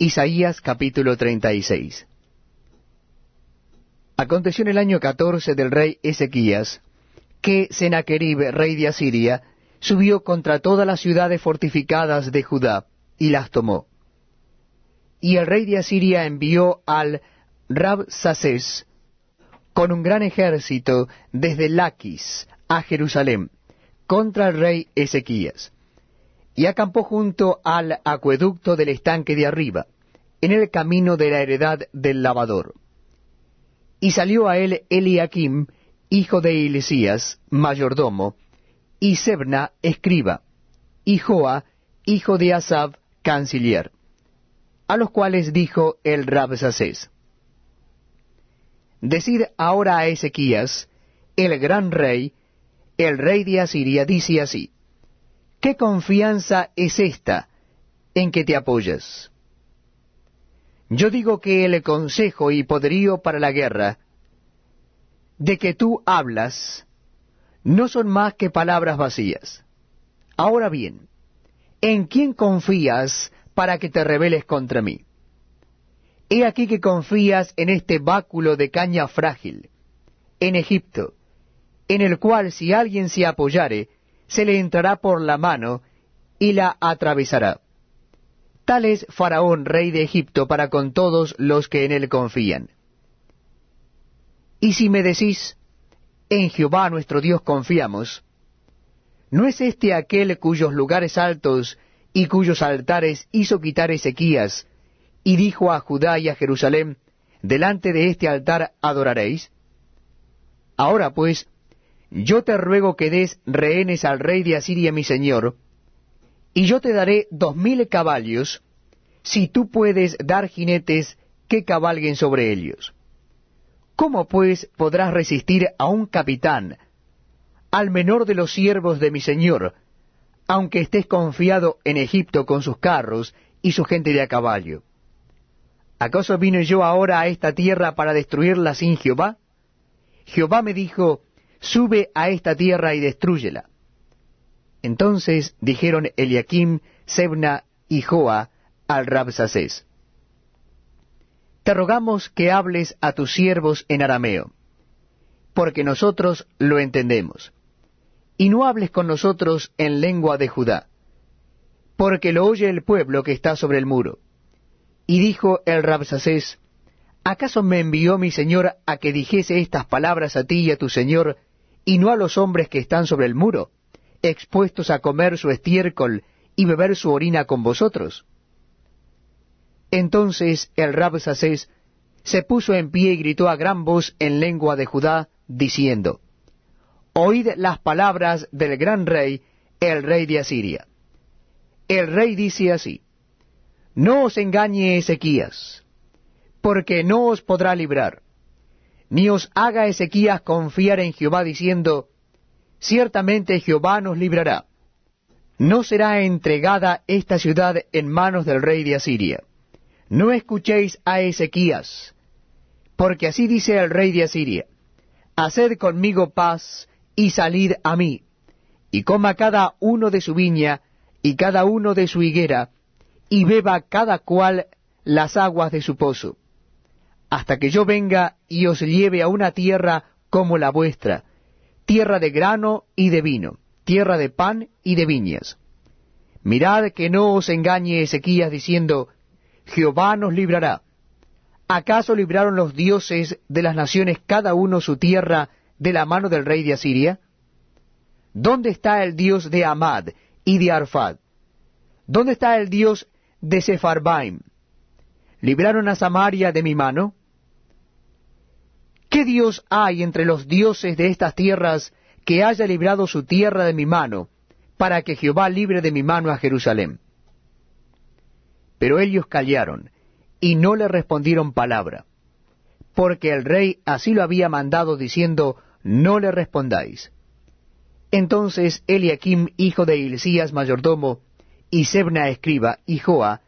Isaías capítulo 36 Aconteció en el año catorce del rey Ezequías, que Sennacherib, rey de Asiria, subió contra todas las ciudades fortificadas de Judá, y las tomó. Y el rey de Asiria envió al Rabsaces con un gran ejército desde Laquis a Jerusalén, contra el rey Ezequías y acampó junto al acueducto del estanque de arriba, en el camino de la heredad del lavador. Y salió a él Eliakim, hijo de Elisías, mayordomo, y Sebna, escriba, y Joa, hijo de Asab, canciller, a los cuales dijo el Rabsacés, Decid ahora a Ezequías, el gran rey, el rey de Asiria, dice así, ¿Qué confianza es esta en que te apoyas? Yo digo que el consejo y poderío para la guerra de que tú hablas no son más que palabras vacías. Ahora bien, ¿en quién confías para que te rebeles contra mí? He aquí que confías en este báculo de caña frágil, en Egipto, en el cual si alguien se apoyare, se le entrará por la mano y la atravesará. Tal es Faraón, rey de Egipto, para con todos los que en él confían. Y si me decís, en Jehová nuestro Dios confiamos, ¿no es este aquel cuyos lugares altos y cuyos altares hizo quitar Ezequías, y dijo a Judá y a Jerusalén, delante de este altar adoraréis? Ahora pues, yo te ruego que des rehenes al rey de Asiria mi señor, y yo te daré dos mil caballos, si tú puedes dar jinetes que cabalguen sobre ellos. ¿Cómo pues podrás resistir a un capitán, al menor de los siervos de mi señor, aunque estés confiado en Egipto con sus carros y su gente de a caballo? ¿Acaso vine yo ahora a esta tierra para destruirla sin Jehová? Jehová me dijo, sube a esta tierra y destrúyela. Entonces dijeron Eliakim, Sebna y Joa al Rabsacés, Te rogamos que hables a tus siervos en arameo, porque nosotros lo entendemos, y no hables con nosotros en lengua de Judá, porque lo oye el pueblo que está sobre el muro. Y dijo el Rabsacés, ¿acaso me envió mi señor a que dijese estas palabras a ti y a tu señor y no a los hombres que están sobre el muro, expuestos a comer su estiércol y beber su orina con vosotros. Entonces el Rabsacés se puso en pie y gritó a gran voz en lengua de Judá, diciendo, Oíd las palabras del gran rey, el rey de Asiria. El rey dice así, No os engañe Ezequías, porque no os podrá librar ni os haga Ezequías confiar en Jehová diciendo, ciertamente Jehová nos librará. No será entregada esta ciudad en manos del rey de Asiria. No escuchéis a Ezequías, porque así dice el rey de Asiria, Haced conmigo paz y salid a mí, y coma cada uno de su viña y cada uno de su higuera, y beba cada cual las aguas de su pozo hasta que yo venga y os lleve a una tierra como la vuestra, tierra de grano y de vino, tierra de pan y de viñas. Mirad que no os engañe Ezequías diciendo, Jehová nos librará. ¿Acaso libraron los dioses de las naciones cada uno su tierra de la mano del rey de Asiria? ¿Dónde está el Dios de Amad y de Arfad? ¿Dónde está el Dios de Sepharbaim? ¿Libraron a Samaria de mi mano? ¿Qué Dios hay entre los dioses de estas tierras que haya librado su tierra de mi mano, para que Jehová libre de mi mano a Jerusalén? Pero ellos callaron, y no le respondieron palabra, porque el rey así lo había mandado diciendo, no le respondáis. Entonces Eliakim, hijo de Hilcías, mayordomo, y Sebna escriba, y Joa,